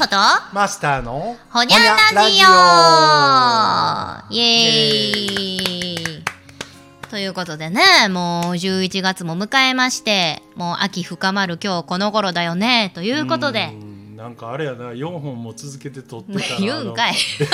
ほと？マスターの？ほにゃラジオ。イエーイ。ということでね、もう11月も迎えまして、もう秋深まる今日この頃だよね、ということで。う、んなんかあれやな4本も続けて撮ってたら 言うんかい。エフ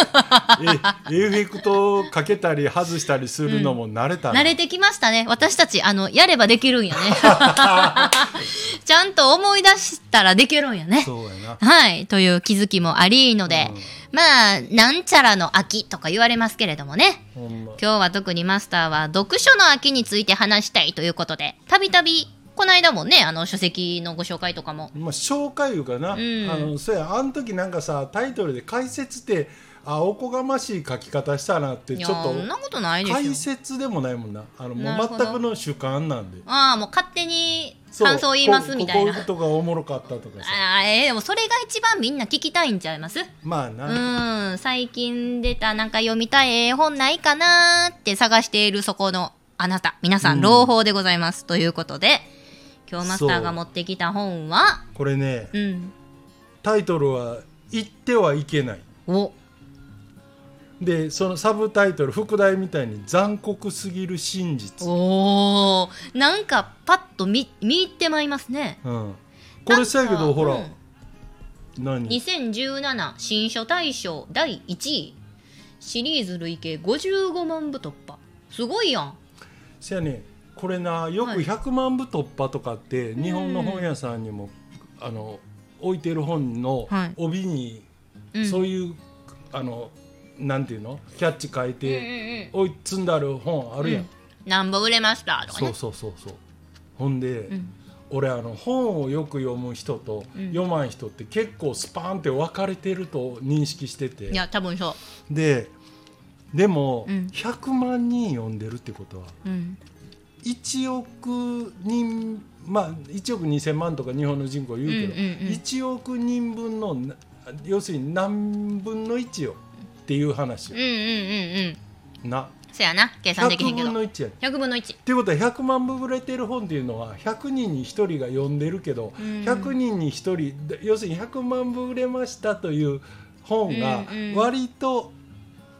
ェクトかけたり外したりするのも慣れたな、慣れてきましたね。私たち、あの、やればできるんやね。ちゃんと思い出したらできるんやね。そうやなはい。という気づきもありので、まあ、なんちゃらの秋とか言われますけれどもね。ま今日は特にマスターは読書の秋について話したいということで、たびたび、この間もね、あの書籍のご紹介とかも。まあ、紹介いうかな、ん。あのそうや。あの時なんかさタイトルで解説ってあおこがましい書き方したなってちょっとそんなことないで解。説でもないもんな。あのもう全くの主観なんで。ああ、もう勝手に感想言いますみたいな。こここういう。ことがおもろかったとかさ。あーえーでもそれが一番みんな聞きたいんちゃいます？まあな、うん、最近出たなんか読みたい絵本ないかなーって探しているそこのあなた、皆さん、うん。朗報でございます。ということで、今日マスターが持ってきた本は、これねうん、タイトルは「言ってはいけない。お、」でそのサブタイトル副題みたいに「残酷すぎる真実」おー、なんかパッと見、見入ってまいりますね。うん、これさやけどほら、うん。何？2017新書大賞第1位。シリーズ累計55万部突破。すごいやん。せやねこれなよくはい。100万部突破とかって、日本の本屋さんにもあの置いてる本のはい。帯に、うん。そういうあのなんていうの？キャッチ書いて、うん置い積んである本あるやん、なんぼ売れました？とかそうね。そうそうそう。ほんで、ん。俺あの本をよく読む人とうん。読まん人って結構スパーンって分かれてると認識してて。いや、多分そう。ででも、うん。100万人読んでるってことはうん。1億人まあ1億2,000万とか日本の人口言うけど、うんうんうん1億人分のな要するに何分の1よっていう話ようんうんうんうん。なそやな、計算できへん100けど。分の1やね100分の1。っていうことは100万部売れてる本っていうのは100人に1人が読んでるけど、うん100人に1人で要するに100万部売れましたという本が割と、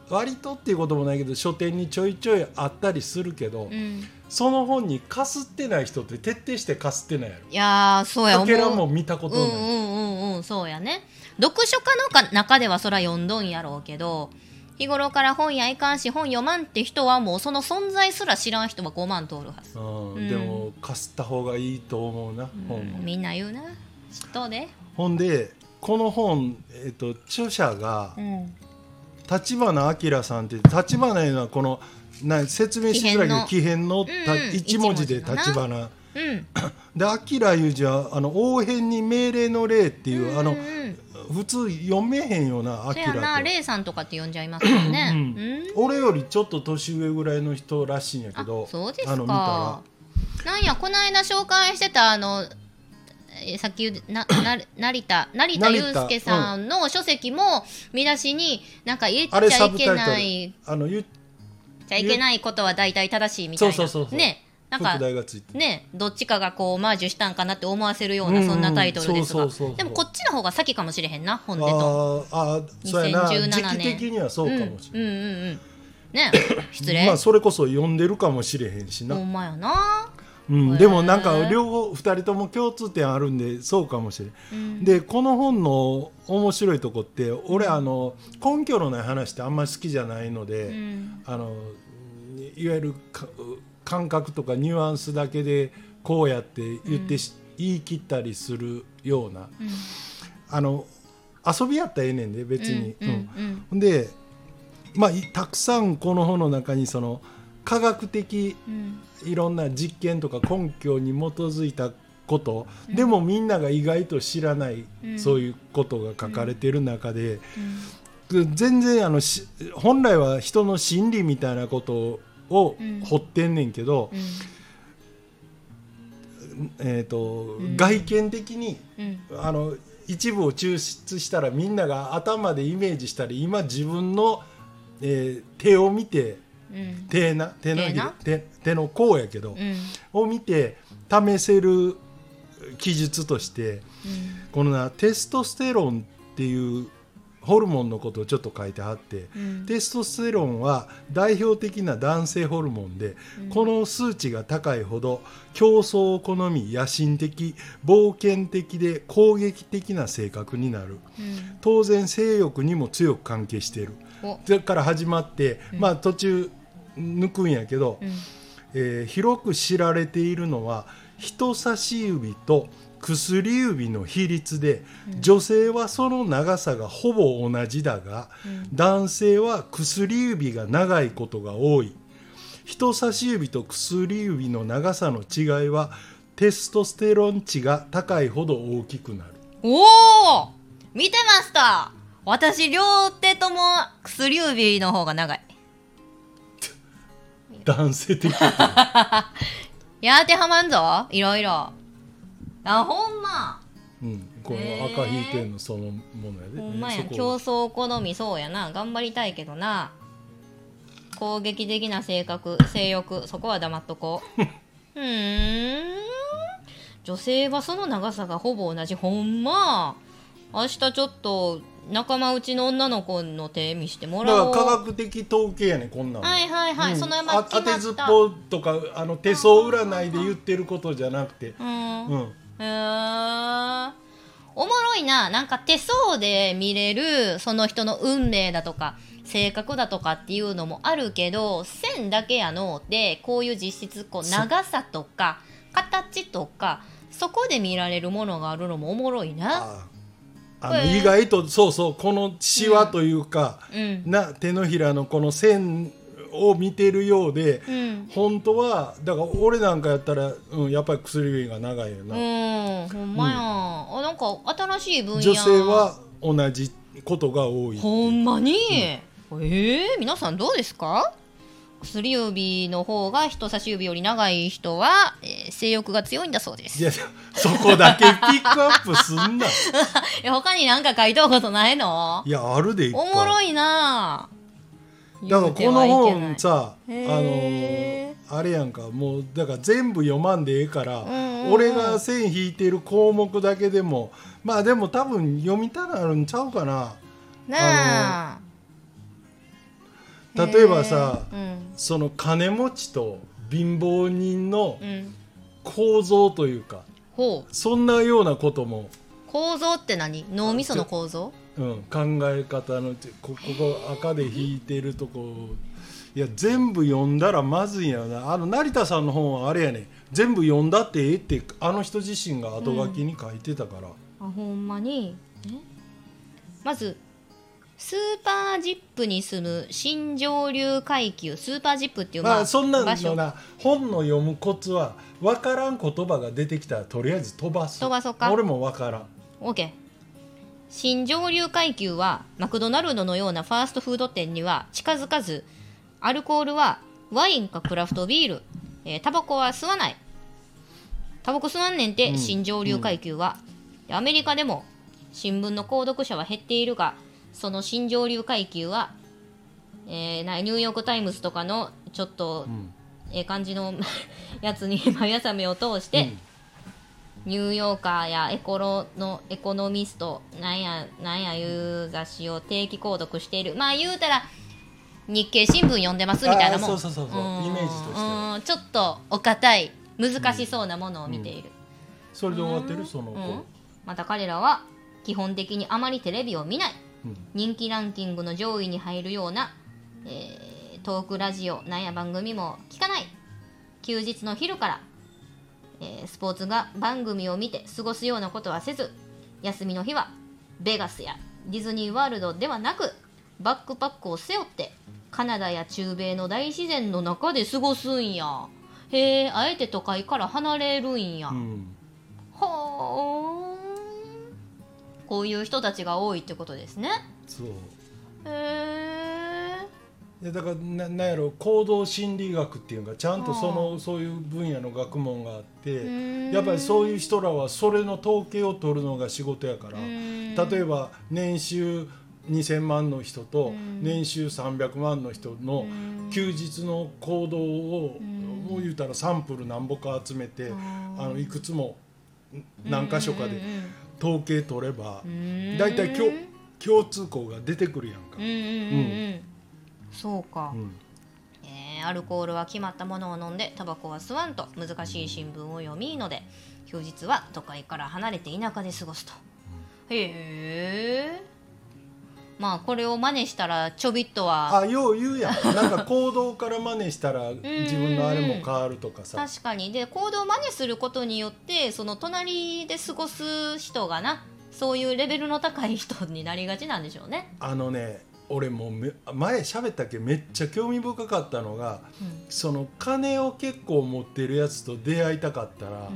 割とっていうこともないけど書店にちょいちょいあったりするけど、うん。その本にかすってない人って徹底してかすってないやろ。いやー、そうや、かけら。も見たことない。うんうんうんうん、そうやね。読書家のか中ではそら読んどんやろうけど、日頃から本やいかんし本読まんって人はもうその存在すら知らん人は5万通るはず。うんうんでもかすった方がいいと思うな、本もうんみんな言うな。知っとうで。ほんでこの本、えっと著者がうん。立花明さんって立花いうのはこのな説明しづらいけど木偏の。一文字で立花。うん。で明いう字はあの応変に命令の令っていう、あの普通読めへんよな明と。レイさんとかって呼んじゃいますよね。俺よりちょっと年上ぐらいの人らしいんやけあどそうですあの見たか。なんや、この間紹介してた、あの、えーさっき言うなな成田成田悠介さんの書籍も見出しになんか言っちゃいけないあの言っちゃいけないことは大体正しいみたいな。そうそうそうそう。ね。なんかねどっちかがこうオマージュしたんかなって思わせるようなそんなタイトルですが。でもこっちの方が先かもしれへんな本でと。あーあーそうやな。2017時年。期的にはそうかもしれない、うんうんうんうん。ね。失礼、まあそれこそ読んでるかもしれへんしな、ほんまやなうん、でもなんか両方2人とも共通点あるんでそうかもしれん、うん。でこの本の面白いとこって俺あの根拠のない話ってあんまり好きじゃないので、うん。あのいわゆるか感覚とかニュアンスだけでこうやって言ってし、言い切ったりするようなうん。あの遊びやったらええねんで別に。うんうん。うん。でまあいたくさんこの本の中にその科学的うん。いろんな実験とか根拠に基づいたこと、でもみんなが意外と知らない、うん。そういうことが書かれてる中で、うん。全然あのし本来は人の心理みたいなことをうん。掘ってんねんけど、うん。えーとん。外見的にうん。あの一部を抽出したらみんなが頭でイメージしたり今自分の、えー手を見てうん手な手な手手の甲やけど、うん。を見て試せる記述としてうん。このなテストステロンっっていうホルモンのことをちょっと書いてあって、うん。テストステロンは代表的な男性ホルモンで、この数値が高いほど競争を好み野心的冒険的で攻撃的な性格になる。うん。当然性欲にも強く関係しているから始まって、まあ途中抜くんやけど、うん。えー広く知られているのは人差し指と薬指の比率で、女性はその長さがほぼ同じだが、男性は薬指が長いことが多い。人差し指と薬指の長さの違いはテストステロン値が高いほど大きくなる。おお見てました私両手とも薬指の方が長い。男性的。い や当てはまんぞ。いろいろ。あほんま。うん、この赤引いてんのそのものやで、ほんまや。競争好みそうやな。頑張りたいけどな。攻撃的な性格性欲そこは黙っとこう。うーん。女性はその長さがほぼ同じ。ほんま。明日ちょっと仲間内の女の子の手見してもだかららおう科学的統計やねこんなんはいはいはい、うん。そのままあ当てずっぽとかあの手相占いで言ってることじゃなくて、たうん。うん、へー。おもろいな。なんか手相で見れるその人の運命だとか性格だとかっていうのもあるけど線だけやのでこういう実質こうそ長さとか形とかそこで見られるものがあるのもおもろいな。ああの意外とそうそうこのシワというか、うん。な手のひらのこの線を見てるようで、うん。本当はだから俺なんかやったら、うん、やっぱり薬指が長いよな、うん、ほんまや、あなんか新しい分野。女性は同じことが多いほんまに、えー、皆さんどうですか？薬指の方が人差し指より長い人は、えー性欲が強いんだそうです。いやそこだけピックアップすんな。え他になんか書いたことないの？いやあるでいっぱい。おもろいな。だからこの本さあへのーあれやんか。もうだから全部読まんでええから、んうんうん。俺が線引いてる項目だけでもまあでも多分読みたなるんちゃうかな。なあ例えばさへー。その金持ちと貧乏人のうん、うん、構造というかほう。そんなようなことも、構造って何？脳みその構造？うん、考え方のこここ赤で引いてるとこ。いや全部読んだらまずいんやな。あの成田さんの本はあれやね。全部読んだってええってあの人自身が後書きに書いてたから、あほんまに？え？まずスーパージップに住む新上流階級スーパージップっていう、まあそんなのな。本の読むコツは分からん言葉が出てきたらとりあえず飛ばす。飛ばそうか。俺も分からん。OK 新上流階級はマクドナルドのようなファーストフード店には近づかずアルコールはワインかクラフトビール、えータバコは吸わない。タバコ吸わんねんて、うん新上流階級は、でアメリカでも新聞の購読者は減っているがその新上流階級は、えーなニューヨーク・タイムズとかのちょっとん。ええ感じの やつに毎朝目を通して、ニューヨーカーやエコロのエコノミストなんやなんやいう雑誌を定期購読している。まあ言うたら日経新聞読んでますみたいなもん。そうそうそうそう。うん。イメージとしてちょっとお堅い難しそうなものを見ている、それで終わってる？そのまた彼らは基本的にあまりテレビを見ない。うん人気ランキングの上位に入るような、えートークラジオなんや番組も聞かない。休日の昼から、えースポーツが番組を見て過ごすようなことはせず休みの日はベガスやディズニーワールドではなくバックパックを背負ってカナダや中米の大自然の中で過ごすんや。へえあえて都会から離れるんや、うん。ほー。んこういう人たちが多いってことですね。そう。へいやだからななんやろ行動心理学っていうのがちゃんとそのそういう分野の学問があってーやっぱりそういう人らはそれの統計を取るのが仕事やからえ例えば年収2000万の人とうん。年収300万の人のうん。休日の行動をん。もう言うたらサンプル何ぼか集めてあのいくつも何箇所かで統計取ればうん。大体今日共通項が出てくるやんか。うんうんうんうん。そうか、うん。えーアルコールは決まったものを飲んでタバコは吸わんと。難しい新聞を読みので休日は都会から離れて田舎で過ごすと、へえまあこれを真似したらちょびっとは。あよう言うやん。なんか行動から真似したら 自分のあれも変わるとかさ。確かに。で行動を真似することによってその隣で過ごす人がなそういうレベルの高い人になりがちなんでしょうね。あのね俺もうめ前喋ったっけ？めっちゃ興味深かったのがその金を結構持ってるやつと出会いたかったら、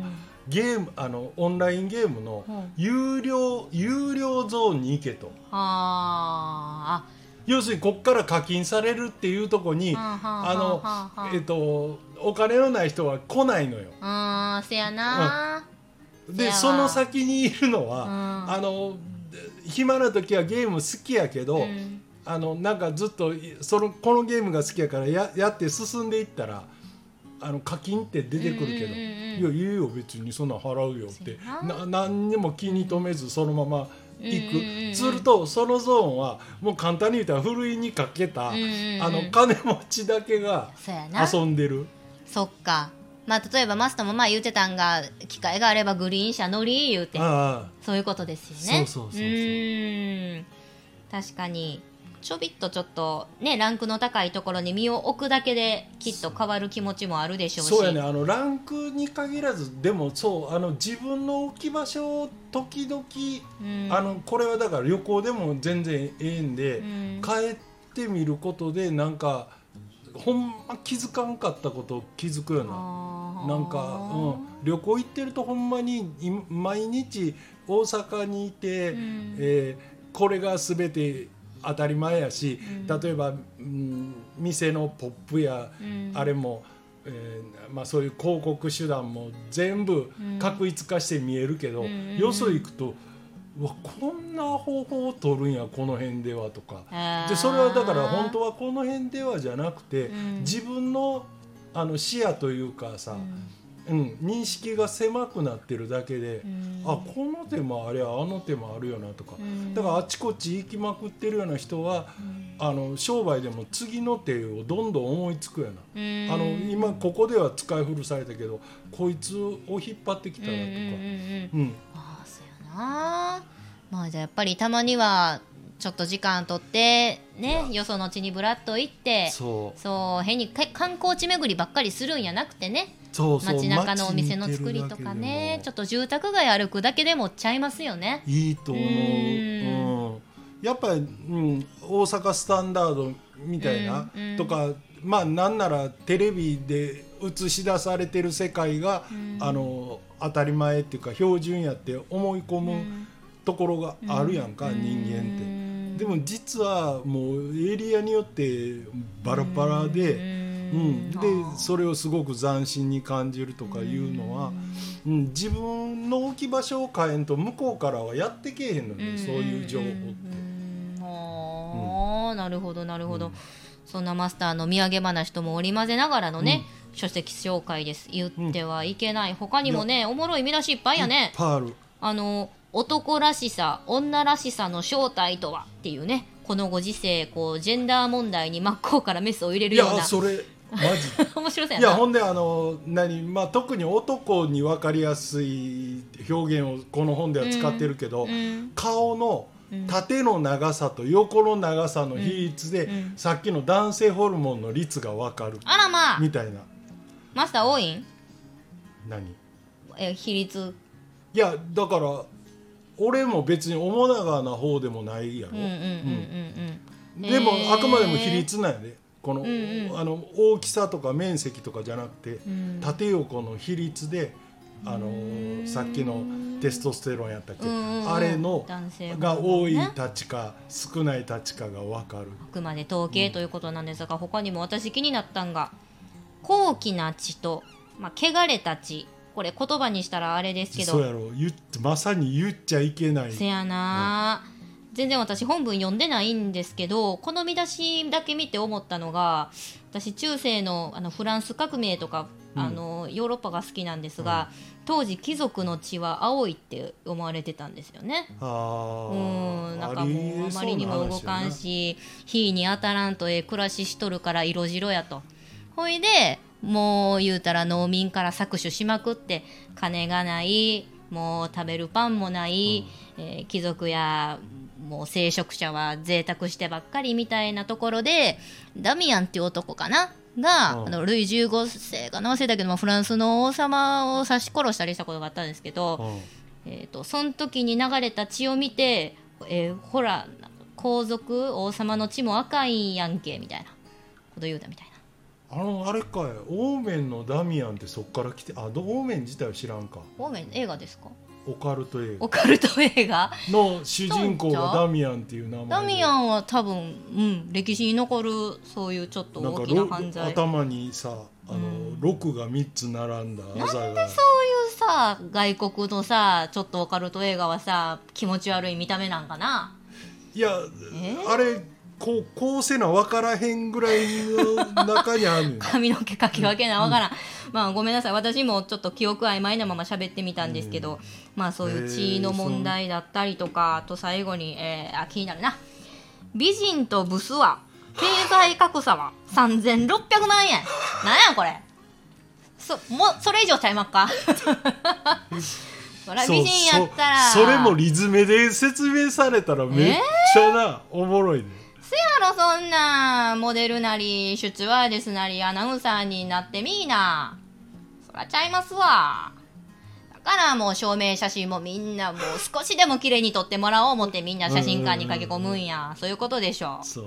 ゲームあのオンラインゲームのうん。有料有料ゾーンに行けと。あ要するにこっから課金されるっていうとこにーああのえっとお金のない人は来ないのよ。あーせやな。せやわ。でその先にいるのは、うん。あの暇な時はゲーム好きやけど、うん。あのなんかずっとそのこのゲームが好きやからややって進んでいったらあの課金って出てくるけど「うんうんうんうん。いやいいよ別にそんなん払うよ」って。な。何にも気に留めずそのまま行く、するとそのゾーンはもう簡単に言ったらふるいにかけた、あの金持ちだけが遊んでる。そっか。まあ例えばマスターもまあ言ってたんが機会があればグリーン車乗り言うて。そういうことですよね。そうそうそうそう。確かにちょびっとちょっとねランクの高いところに身を置くだけできっと変わる気持ちもあるでしょうし。そうやねあのランクに限らずでもそうあの自分の置き場所を時々、うん。あのこれはだから旅行でも全然ええんで、うん。帰ってみることでなんかほんま気づかんかったこと気づくよな。なんか、うん、旅行行ってるとほんまにい毎日大阪にいて、ん。えーこれが全て当たり前やし、うん。例えば、うん、店のポップや、うん。あれも、えーまあ、そういう広告手段も全部うん。確一化して見えるけど、うんよそ行くとうわこんな方法を取るんやこの辺ではとか。でそれはだから本当はこの辺ではじゃなくて、うん。自分のあの視野というかさ、うん。うん認識が狭くなってるだけで、うん。あこの手もありゃあの手もあるよなとか、うん。だからあちこち行きまくってるような人は、あの商売でも次の手をどんどん思いつくよな。うん。あの今ここでは使い古されたけどこいつを引っ張ってきたらとか、うんうんうんうん。うん。ああそうやな。まあじゃあやっぱりたまにはちょっと時間とってねよその地にぶらっと行ってそう。そう変にか観光地巡りばっかりするんやなくてねそうそう街中のお店の作りとかねちょっと住宅街歩くだけでもちゃいますよね。いいと思う、ううん。やっぱり、うん、大阪スタンダードみたいな、うんうん。とかまあなんならテレビで映し出されてる世界が、うん。あの当たり前っていうか標準やって思い込むうん。ところがあるやんか、うん。人間って。うんでも実はもうエリアによってバラバラで、うん、でそれをすごく斬新に感じるとかいうのは、うん、自分の置き場所を変えんと向こうからはやってけえへんのよ、そういう情報って。ああなるほどなるほど、そんなマスターの土産話とも織り交ぜながらのね、書籍紹介です。言ってはいけない、他にもねおもろい見出しいっぱいやね。ある。あの男らしさ女らしさの正体とはっていうねこのご時世こうジェンダー問題に真っ向からメスを入れるいような。やそれマジ？面白そうやな。いやほんであの何、まあ、特に男に分かりやすい表現をこの本では使ってるけど、うん。顔の縦の長さと横の長さの比率で、うん。さっきの男性ホルモンの率が分かるあらまあ。みたいな。マスター多いん？何？え比率。いやだから俺も別に面長な方でもないやろ、うでもあくまでも比率なんやでこの,、んうん。あの大きさとか面積とかじゃなくて、ん。縦横の比率であのーさっきのテストステロンやったっけ、うんうんうん。あれの男性が多いねたちか少ないたちかが分かる。あくまで統計ということなんですが、他にも私気になったんが高貴な血と、まあ、汚れた血。これ言葉にしたらあれですけど。そうやろ。言まさに言っちゃいけない。せやな、全然私本文読んでないんですけどこの見出しだけ見て思ったのが私中世のあのフランス革命とかあのヨーロッパが好きなんですが、当時貴族の血は青いって思われてたんですよね。あうーんなんかもうあまりにも動かんし火に当たらんとええ暮らししとるから色白やと。ほいでもう言うたら農民から搾取しまくって金がないもう食べるパンもない、えー貴族やもう聖職者は贅沢してばっかりみたいなところでダミアンっていう男かな？が、うん。あのルイ15世かな？忘れたけどもフランスの王様を刺し殺したりしたことがあったんですけど、うん。えー、とその時に流れた血を見て、えーほら皇族王様の血も赤いんやんけみたいなこと言うたみたいな。あのあれかい。オーメンのダミアンってそっから来てあどオーメン自体は知らんか。オーメン映画ですか？オカルト映画。オカルト映画？の主人公がダミアンっていう名前で。ダミアンは多分、うん、歴史に残るそういうちょっと大きなろ犯罪。頭にさあの、うん。6が3つ並んだ。あざがそういうさ外国のさちょっとオカルト映画はさ気持ち悪い見た目なんかな？いやえあれこうこうせな分からへんぐらいの中にあるねん。髪の毛かき分けなわからん、まあごめんなさい。私もちょっと記憶曖昧なまま喋ってみたんですけど、まあそういう血の問題だったりとかあと最後に、えーあ気になるな。美人とブスは経済格差は3600万円。なんやこれ。そもうそれ以上ちゃいまっか？そら美人やったら。そそれもリズムで説明されたらめっちゃな、おもろいで。せやろそんなモデルなり出話ですなりアナウンサーになってみーな。そらちゃいますわ。だからもう証明写真もみんなもう少しでも綺麗に撮ってもらおう思ってみんな写真館に駆け込むんや。そういうことでしょそう。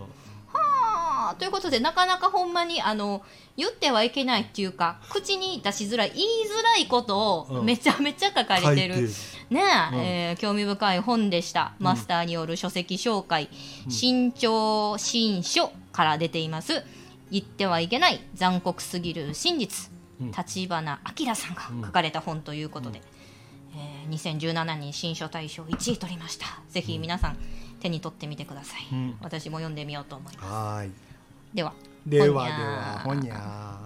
はあ。ということでなかなかほんまにあの言ってはいけないっていうか口に出しづらい言いづらいことをうん。めちゃめちゃ書かれてる、書いてる。ねえうん。えー興味深い本でした、マスターによる書籍紹介「新潮新書」から出ています。言ってはいけない残酷すぎる真実。うん。立花明さんが書かれた本ということで、えー2017年新書大賞1位取りました。ぜひ皆さん手に取ってみてください、うん。私も読んでみようと思います。では对哇对哇好粘啊。